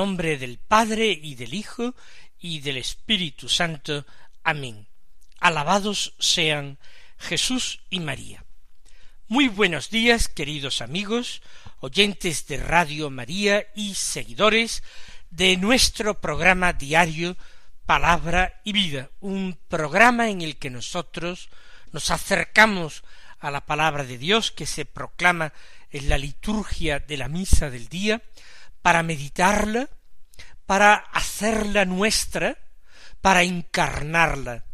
Nombre del Padre y del Hijo y del Espíritu Santo. Amén. Alabados sean Jesús y María. Muy buenos días, queridos amigos, oyentes de Radio María y seguidores de nuestro programa diario Palabra y Vida, un programa en el que nosotros nos acercamos a la palabra de Dios que se proclama en la liturgia de la misa del día, para meditarla, para hacerla nuestra, para encarnarla.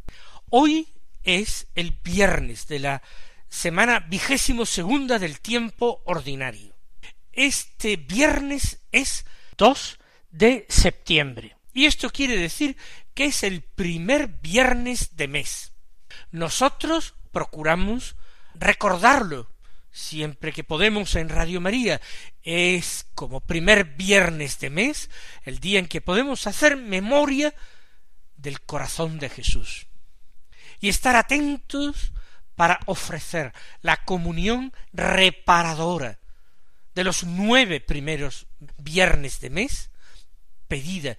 Hoy es el viernes de la semana vigésimo segunda del tiempo ordinario. Este viernes es 2 de septiembre. Y esto quiere decir que es el primer viernes de mes. Nosotros procuramos recordarlo siempre que podemos en Radio María. Es como primer viernes de mes, el día en que podemos hacer memoria del corazón de Jesús. Y estar atentos para ofrecer la comunión reparadora de los nueve primeros viernes de mes, pedida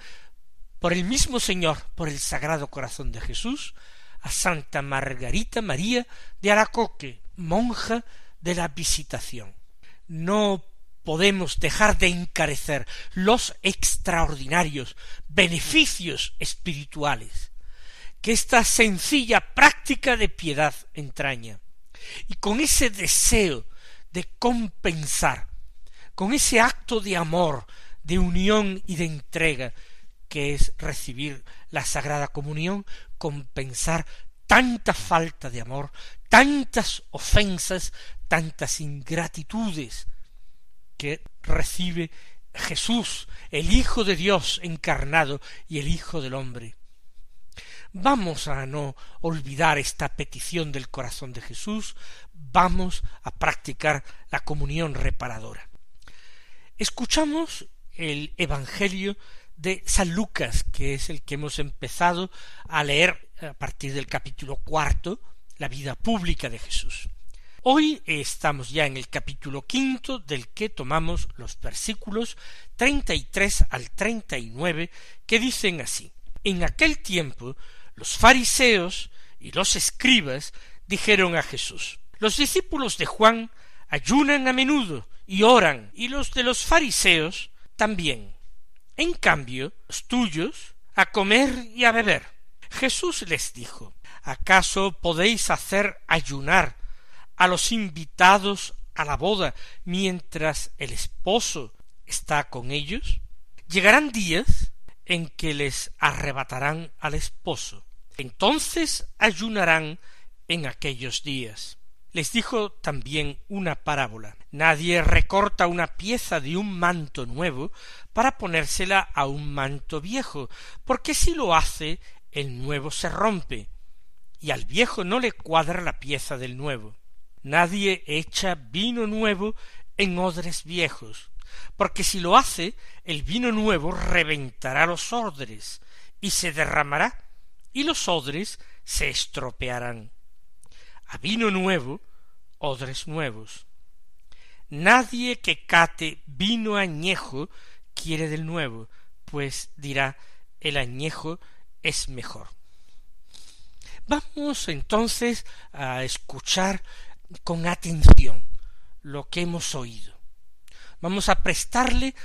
por el mismo Señor, por el Sagrado Corazón de Jesús, a Santa Margarita María de Aracoque, monja de la visitación. No podemos dejar de encarecer los extraordinarios beneficios espirituales que esta sencilla práctica de piedad entraña. Y con ese deseo de compensar, con ese acto de amor, de unión y de entrega que es recibir la Sagrada Comunión, compensar tanta falta de amor, tantas ofensas, tantas ingratitudes que recibe Jesús, el Hijo de Dios encarnado y el Hijo del hombre. Vamos a no olvidar esta petición del corazón de Jesús, vamos a practicar la comunión reparadora. Escuchamos el Evangelio de San Lucas, que es el que hemos empezado a leer a partir del capítulo cuarto, la vida pública de Jesús. Hoy estamos ya en el capítulo quinto del que tomamos los versículos treinta y tres al treinta y nueve que dicen así En aquel tiempo los fariseos y los escribas dijeron a Jesús Los discípulos de Juan ayunan a menudo y oran, y los de los fariseos también. En cambio, los tuyos a comer y a beber. Jesús les dijo ¿Acaso podéis hacer ayunar a los invitados a la boda mientras el esposo está con ellos? Llegarán días en que les arrebatarán al esposo. Entonces ayunarán en aquellos días. Les dijo también una parábola. Nadie recorta una pieza de un manto nuevo para ponérsela a un manto viejo, porque si lo hace, el nuevo se rompe, y al viejo no le cuadra la pieza del nuevo. Nadie echa vino nuevo en odres viejos, porque si lo hace, el vino nuevo reventará los odres, y se derramará, y los odres se estropearán. A vino nuevo, odres nuevos. Nadie que cate vino añejo quiere del nuevo, pues dirá el añejo es mejor. Vamos entonces a escuchar con atención lo que hemos oído. Vamos a prestarle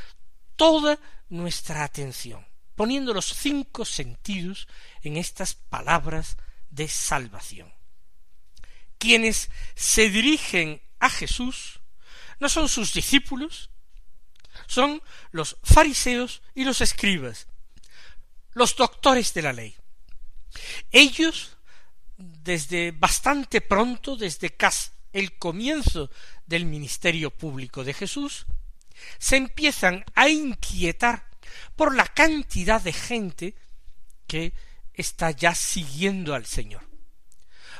toda nuestra atención, poniendo los cinco sentidos en estas palabras de salvación. Quienes se dirigen a Jesús no son sus discípulos, son los fariseos y los escribas, los doctores de la ley. Ellos desde bastante pronto, desde casi el comienzo del ministerio público de Jesús, se empiezan a inquietar por la cantidad de gente que está ya siguiendo al Señor,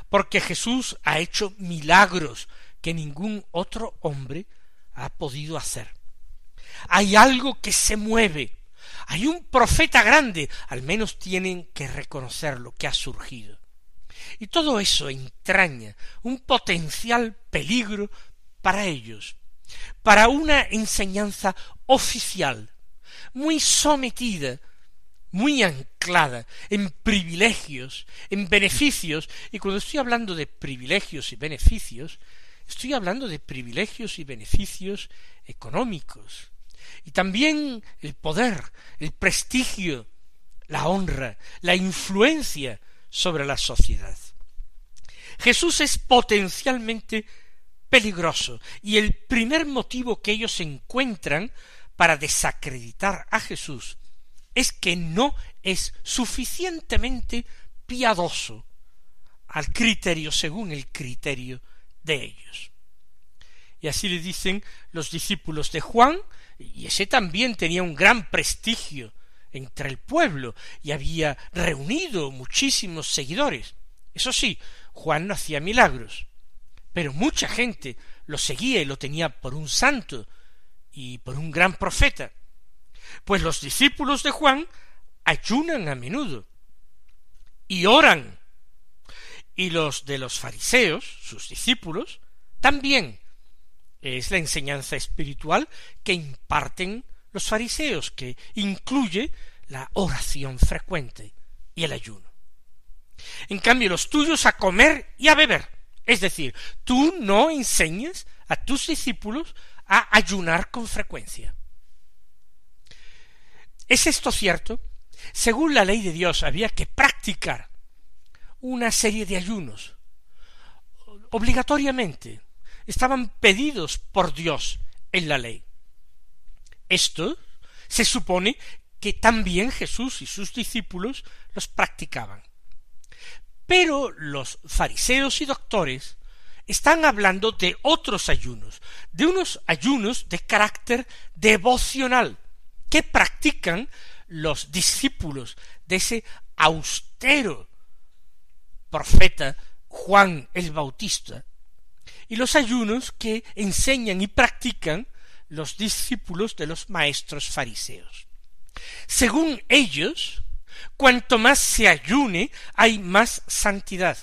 porque Jesús ha hecho milagros que ningún otro hombre ha podido hacer. Hay algo que se mueve, hay un profeta grande, al menos tienen que reconocer lo que ha surgido. Y todo eso entraña un potencial peligro para ellos, para una enseñanza oficial, muy sometida, muy anclada en privilegios, en beneficios, y cuando estoy hablando de privilegios y beneficios, estoy hablando de privilegios y beneficios económicos, y también el poder, el prestigio, la honra, la influencia sobre la sociedad. Jesús es potencialmente peligroso y el primer motivo que ellos encuentran para desacreditar a Jesús es que no es suficientemente piadoso al criterio según el criterio de ellos. Y así le dicen los discípulos de Juan, y ese también tenía un gran prestigio entre el pueblo y había reunido muchísimos seguidores. Eso sí, Juan no hacía milagros, pero mucha gente lo seguía y lo tenía por un santo y por un gran profeta. Pues los discípulos de Juan ayunan a menudo y oran, y los de los fariseos, sus discípulos, también es la enseñanza espiritual que imparten los fariseos, que incluye la oración frecuente y el ayuno. En cambio, los tuyos a comer y a beber. Es decir, tú no enseñas a tus discípulos a ayunar con frecuencia. ¿Es esto cierto? Según la ley de Dios había que practicar una serie de ayunos obligatoriamente estaban pedidos por Dios en la ley. Esto se supone que también Jesús y sus discípulos los practicaban. Pero los fariseos y doctores están hablando de otros ayunos, de unos ayunos de carácter devocional, que practican los discípulos de ese austero profeta Juan el Bautista, y los ayunos que enseñan y practican los discípulos de los maestros fariseos. Según ellos, cuanto más se ayune, hay más santidad.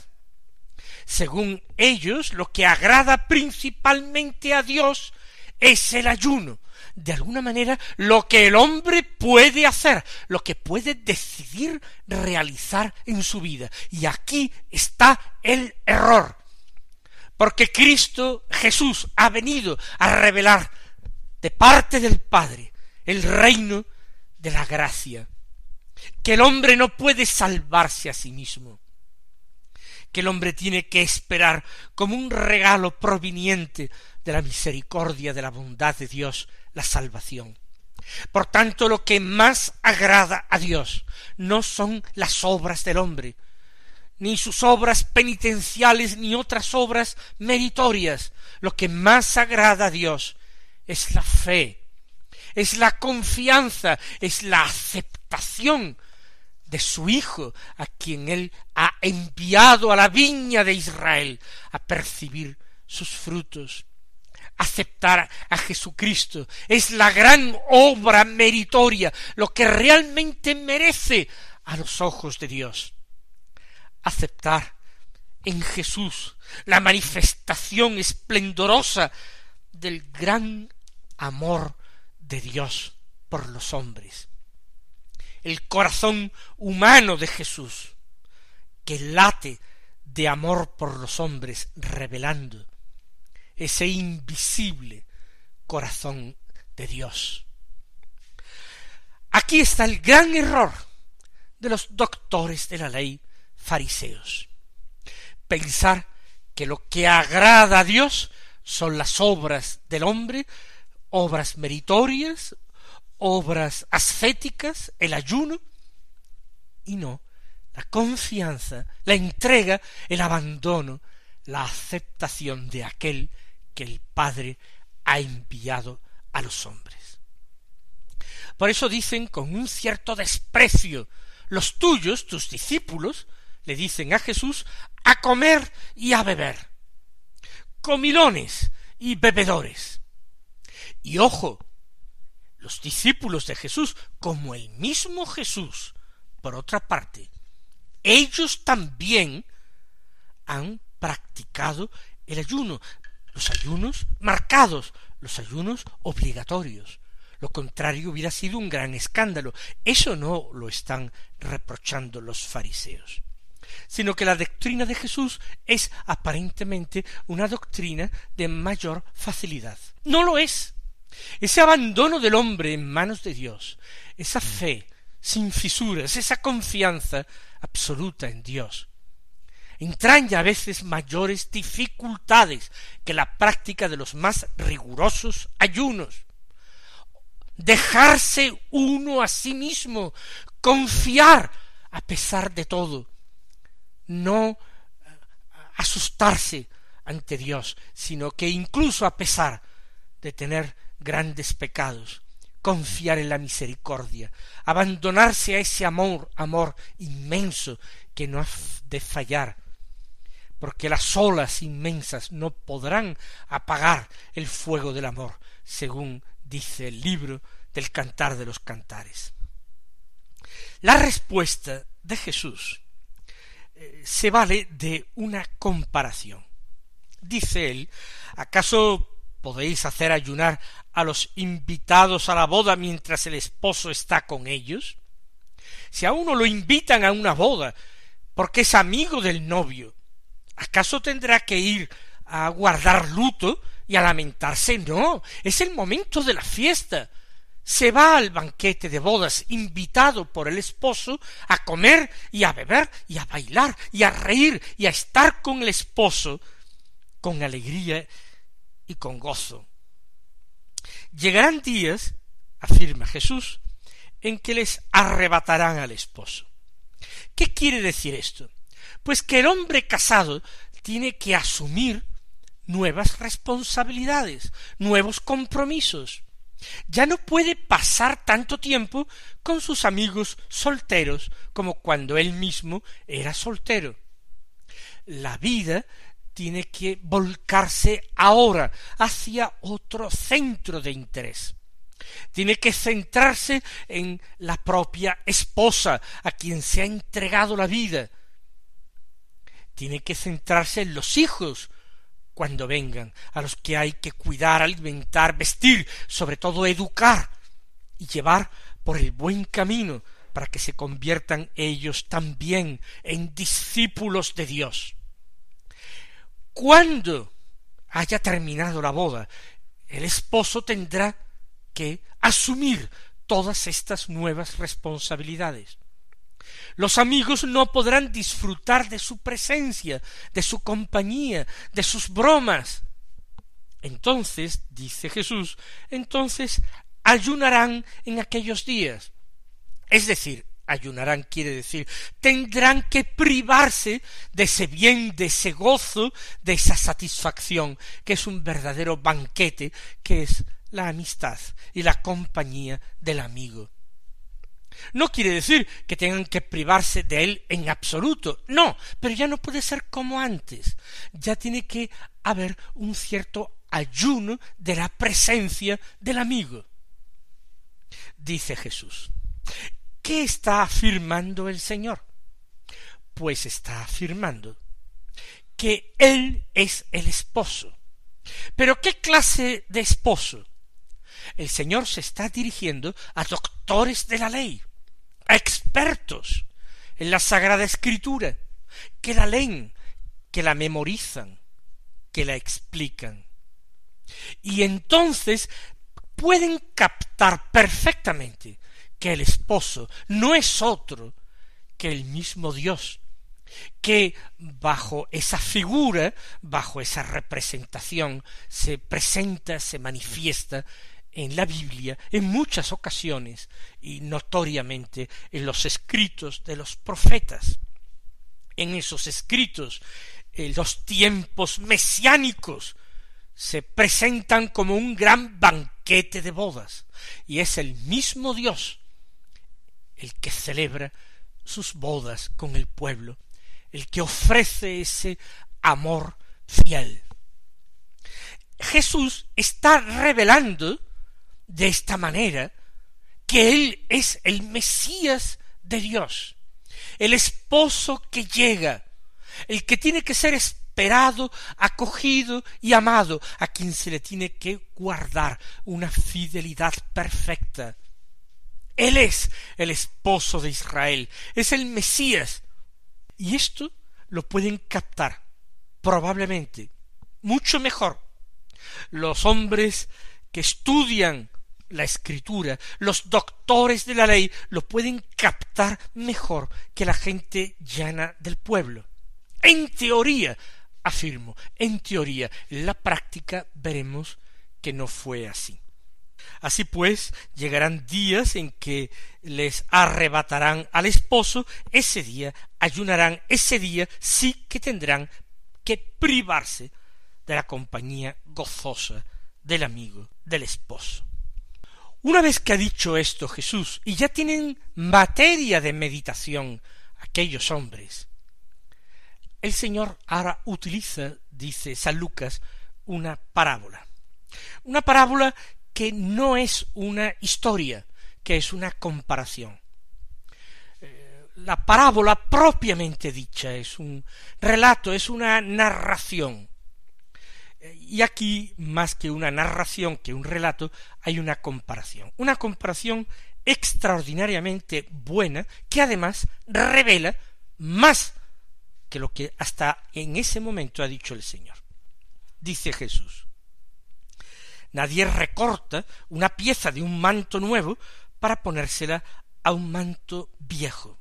Según ellos, lo que agrada principalmente a Dios es el ayuno. De alguna manera, lo que el hombre puede hacer, lo que puede decidir realizar en su vida. Y aquí está el error porque Cristo Jesús ha venido a revelar de parte del Padre el reino de la gracia, que el hombre no puede salvarse a sí mismo, que el hombre tiene que esperar como un regalo proveniente de la misericordia, de la bondad de Dios, la salvación. Por tanto, lo que más agrada a Dios no son las obras del hombre, ni sus obras penitenciales, ni otras obras meritorias. Lo que más agrada a Dios es la fe, es la confianza, es la aceptación de su Hijo, a quien Él ha enviado a la viña de Israel a percibir sus frutos. Aceptar a Jesucristo es la gran obra meritoria, lo que realmente merece a los ojos de Dios aceptar en Jesús la manifestación esplendorosa del gran amor de Dios por los hombres. El corazón humano de Jesús, que late de amor por los hombres, revelando ese invisible corazón de Dios. Aquí está el gran error de los doctores de la ley fariseos. Pensar que lo que agrada a Dios son las obras del hombre, obras meritorias, obras ascéticas, el ayuno, y no la confianza, la entrega, el abandono, la aceptación de aquel que el Padre ha enviado a los hombres. Por eso dicen con un cierto desprecio los tuyos, tus discípulos, le dicen a Jesús, a comer y a beber. Comilones y bebedores. Y ojo, los discípulos de Jesús, como el mismo Jesús, por otra parte, ellos también han practicado el ayuno, los ayunos marcados, los ayunos obligatorios. Lo contrario hubiera sido un gran escándalo. Eso no lo están reprochando los fariseos sino que la doctrina de Jesús es aparentemente una doctrina de mayor facilidad. No lo es. Ese abandono del hombre en manos de Dios, esa fe sin fisuras, esa confianza absoluta en Dios, entraña a veces mayores dificultades que la práctica de los más rigurosos ayunos. Dejarse uno a sí mismo, confiar a pesar de todo, no asustarse ante Dios, sino que incluso a pesar de tener grandes pecados, confiar en la misericordia, abandonarse a ese amor, amor inmenso que no ha de fallar, porque las olas inmensas no podrán apagar el fuego del amor, según dice el libro del Cantar de los Cantares. La respuesta de Jesús eh, se vale de una comparación. Dice él, ¿acaso podéis hacer ayunar a los invitados a la boda mientras el esposo está con ellos? Si a uno lo invitan a una boda porque es amigo del novio, ¿acaso tendrá que ir a guardar luto y a lamentarse? No, es el momento de la fiesta. Se va al banquete de bodas invitado por el esposo a comer y a beber y a bailar y a reír y a estar con el esposo con alegría y con gozo. Llegarán días, afirma Jesús, en que les arrebatarán al esposo. ¿Qué quiere decir esto? Pues que el hombre casado tiene que asumir nuevas responsabilidades, nuevos compromisos. Ya no puede pasar tanto tiempo con sus amigos solteros como cuando él mismo era soltero. La vida tiene que volcarse ahora hacia otro centro de interés. Tiene que centrarse en la propia esposa a quien se ha entregado la vida. Tiene que centrarse en los hijos cuando vengan, a los que hay que cuidar, alimentar, vestir, sobre todo educar y llevar por el buen camino para que se conviertan ellos también en discípulos de Dios. Cuando haya terminado la boda, el esposo tendrá que asumir todas estas nuevas responsabilidades. Los amigos no podrán disfrutar de su presencia, de su compañía, de sus bromas. Entonces, dice Jesús, entonces ayunarán en aquellos días. Es decir, ayunarán quiere decir, tendrán que privarse de ese bien, de ese gozo, de esa satisfacción, que es un verdadero banquete, que es la amistad y la compañía del amigo. No quiere decir que tengan que privarse de él en absoluto, no, pero ya no puede ser como antes, ya tiene que haber un cierto ayuno de la presencia del amigo. Dice Jesús. ¿Qué está afirmando el Señor? Pues está afirmando que Él es el esposo. Pero ¿qué clase de esposo? El Señor se está dirigiendo a doctores de la ley, a expertos en la Sagrada Escritura, que la leen, que la memorizan, que la explican. Y entonces pueden captar perfectamente que el esposo no es otro que el mismo Dios, que bajo esa figura, bajo esa representación, se presenta, se manifiesta en la Biblia en muchas ocasiones y notoriamente en los escritos de los profetas. En esos escritos, en los tiempos mesiánicos se presentan como un gran banquete de bodas, y es el mismo Dios el que celebra sus bodas con el pueblo, el que ofrece ese amor fiel. Jesús está revelando de esta manera que Él es el Mesías de Dios, el esposo que llega, el que tiene que ser esperado, acogido y amado, a quien se le tiene que guardar una fidelidad perfecta. Él es el esposo de Israel, es el Mesías. Y esto lo pueden captar probablemente mucho mejor los hombres que estudian la escritura, los doctores de la ley, lo pueden captar mejor que la gente llana del pueblo. En teoría, afirmo, en teoría, en la práctica veremos que no fue así. Así pues, llegarán días en que les arrebatarán al esposo, ese día ayunarán, ese día sí que tendrán que privarse de la compañía gozosa del amigo del esposo. Una vez que ha dicho esto Jesús, y ya tienen materia de meditación aquellos hombres, el Señor ahora utiliza, dice San Lucas, una parábola. Una parábola que no es una historia, que es una comparación. Eh, la parábola propiamente dicha es un relato, es una narración. Y aquí, más que una narración, que un relato, hay una comparación. Una comparación extraordinariamente buena que además revela más que lo que hasta en ese momento ha dicho el Señor. Dice Jesús, nadie recorta una pieza de un manto nuevo para ponérsela a un manto viejo.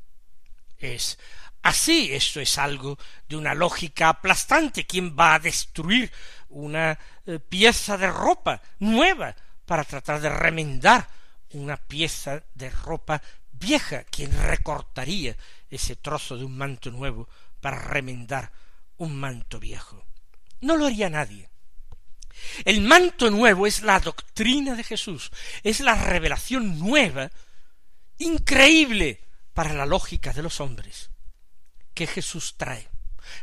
Es así, esto es algo de una lógica aplastante. ¿Quién va a destruir una eh, pieza de ropa nueva para tratar de remendar una pieza de ropa vieja. quien recortaría ese trozo de un manto nuevo para remendar un manto viejo? No lo haría nadie. El manto nuevo es la doctrina de Jesús, es la revelación nueva, increíble para la lógica de los hombres, que Jesús trae.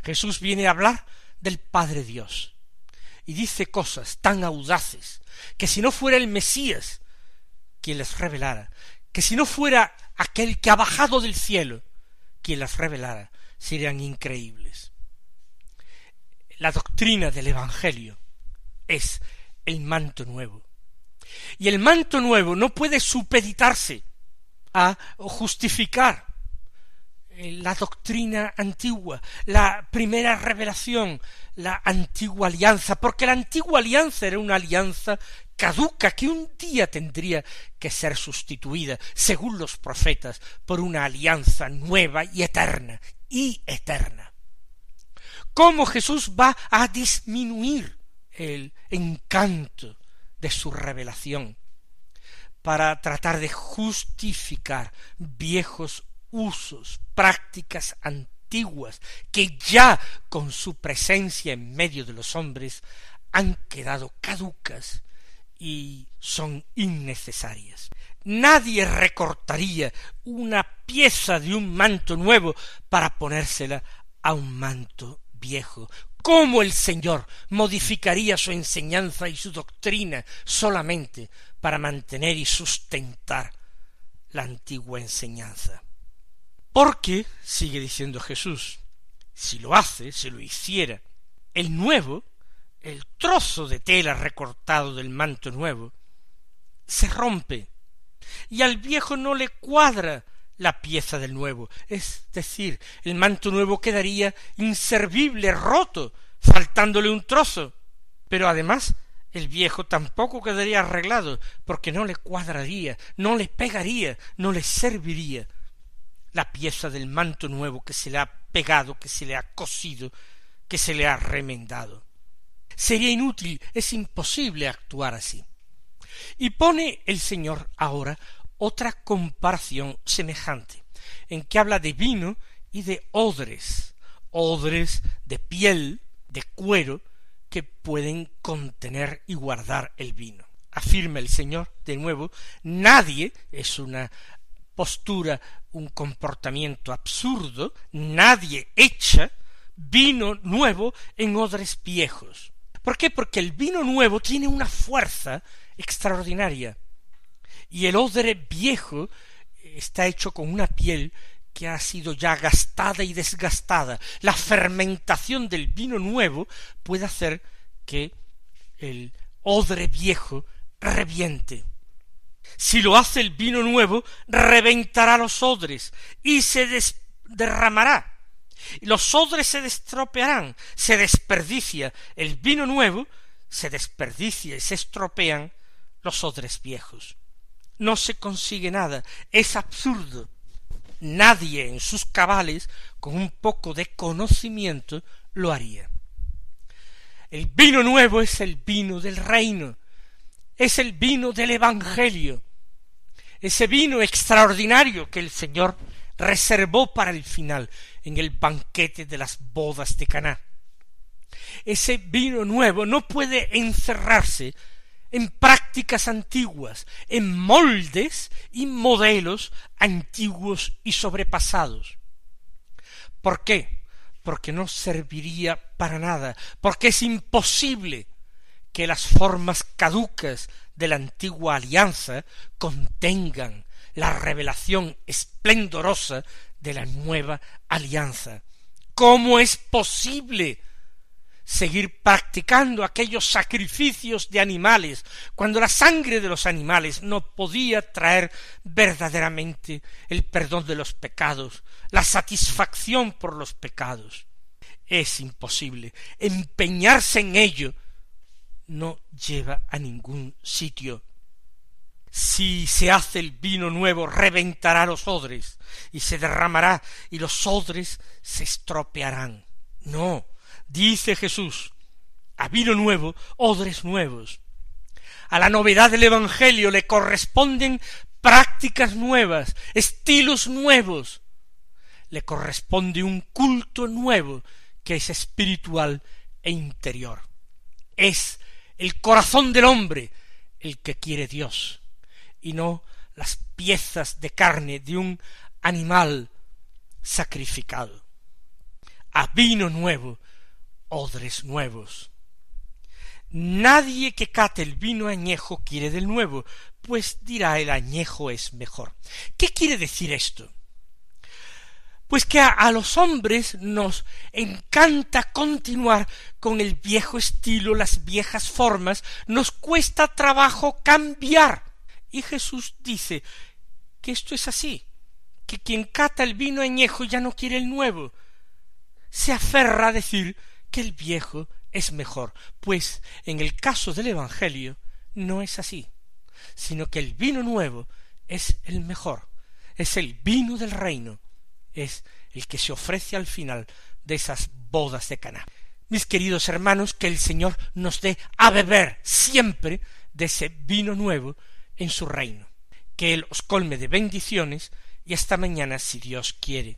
Jesús viene a hablar del Padre Dios, y dice cosas tan audaces que si no fuera el Mesías quien les revelara, que si no fuera aquel que ha bajado del cielo quien las revelara, serían increíbles. La doctrina del Evangelio es el manto nuevo. Y el manto nuevo no puede supeditarse a justificar eh, la doctrina antigua, la primera revelación, la antigua alianza, porque la antigua alianza era una alianza caduca que un día tendría que ser sustituida, según los profetas, por una alianza nueva y eterna, y eterna. ¿Cómo Jesús va a disminuir el encanto de su revelación para tratar de justificar viejos usos, prácticas antiguas, que ya con su presencia en medio de los hombres han quedado caducas y son innecesarias. Nadie recortaría una pieza de un manto nuevo para ponérsela a un manto viejo. ¿Cómo el Señor modificaría su enseñanza y su doctrina solamente para mantener y sustentar la antigua enseñanza? Porque, sigue diciendo Jesús, si lo hace, si lo hiciera, el nuevo, el trozo de tela recortado del manto nuevo, se rompe, y al viejo no le cuadra la pieza del nuevo, es decir, el manto nuevo quedaría inservible, roto, faltándole un trozo, pero además el viejo tampoco quedaría arreglado, porque no le cuadraría, no le pegaría, no le serviría la pieza del manto nuevo que se le ha pegado, que se le ha cosido, que se le ha remendado. Sería inútil, es imposible actuar así. Y pone el Señor ahora otra comparación semejante, en que habla de vino y de odres, odres de piel, de cuero, que pueden contener y guardar el vino. Afirma el Señor de nuevo, nadie es una postura, un comportamiento absurdo, nadie echa vino nuevo en odres viejos. ¿Por qué? Porque el vino nuevo tiene una fuerza extraordinaria. Y el odre viejo está hecho con una piel que ha sido ya gastada y desgastada. La fermentación del vino nuevo puede hacer que el odre viejo reviente. Si lo hace el vino nuevo, reventará los odres y se derramará. Los odres se destropearán, se desperdicia el vino nuevo, se desperdicia y se estropean los odres viejos. No se consigue nada, es absurdo. Nadie en sus cabales, con un poco de conocimiento, lo haría. El vino nuevo es el vino del reino, es el vino del Evangelio, ese vino extraordinario que el Señor reservó para el final en el banquete de las bodas de Caná. Ese vino nuevo no puede encerrarse en prácticas antiguas, en moldes y modelos antiguos y sobrepasados. ¿Por qué? Porque no serviría para nada, porque es imposible que las formas caducas de la antigua alianza contengan la revelación esplendorosa de la nueva alianza. ¿Cómo es posible seguir practicando aquellos sacrificios de animales cuando la sangre de los animales no podía traer verdaderamente el perdón de los pecados, la satisfacción por los pecados? Es imposible empeñarse en ello no lleva a ningún sitio. Si se hace el vino nuevo, reventará los odres, y se derramará, y los odres se estropearán. No, dice Jesús, a vino nuevo, odres nuevos. A la novedad del Evangelio le corresponden prácticas nuevas, estilos nuevos. Le corresponde un culto nuevo que es espiritual e interior. Es el corazón del hombre el que quiere Dios, y no las piezas de carne de un animal sacrificado. A vino nuevo, odres nuevos. Nadie que cate el vino añejo quiere del nuevo, pues dirá el añejo es mejor. ¿Qué quiere decir esto? pues que a, los hombres nos encanta continuar con el viejo estilo, las viejas formas, nos cuesta trabajo cambiar. Y Jesús dice que esto es así, que quien cata el vino añejo ya no quiere el nuevo, se aferra a decir que el viejo es mejor, pues en el caso del Evangelio no es así, sino que el vino nuevo es el mejor, es el vino del reino, es el que se ofrece al final de esas bodas de Caná. Mis queridos hermanos, que el Señor nos dé a beber siempre de ese vino nuevo en su reino. Que Él os colme de bendiciones y hasta mañana si Dios quiere.